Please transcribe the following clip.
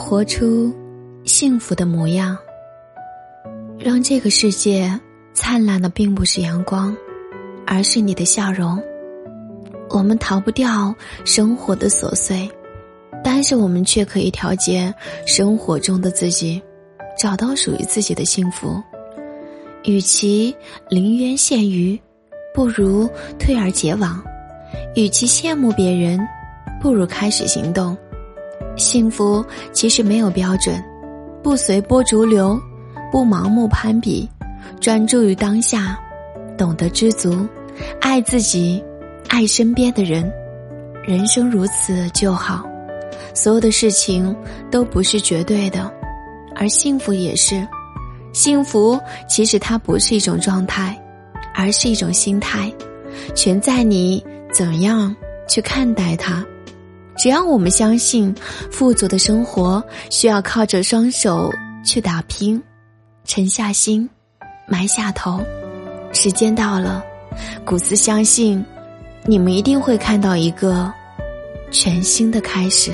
活出幸福的模样，让这个世界灿烂的并不是阳光，而是你的笑容。我们逃不掉生活的琐碎，但是我们却可以调节生活中的自己，找到属于自己的幸福。与其临渊羡鱼，不如退而结网；与其羡慕别人，不如开始行动。幸福其实没有标准，不随波逐流，不盲目攀比，专注于当下，懂得知足，爱自己，爱身边的人。人生如此就好。所有的事情都不是绝对的，而幸福也是。幸福其实它不是一种状态，而是一种心态，全在你怎样去看待它。只要我们相信，富足的生活需要靠着双手去打拼，沉下心，埋下头，时间到了，古斯相信，你们一定会看到一个全新的开始。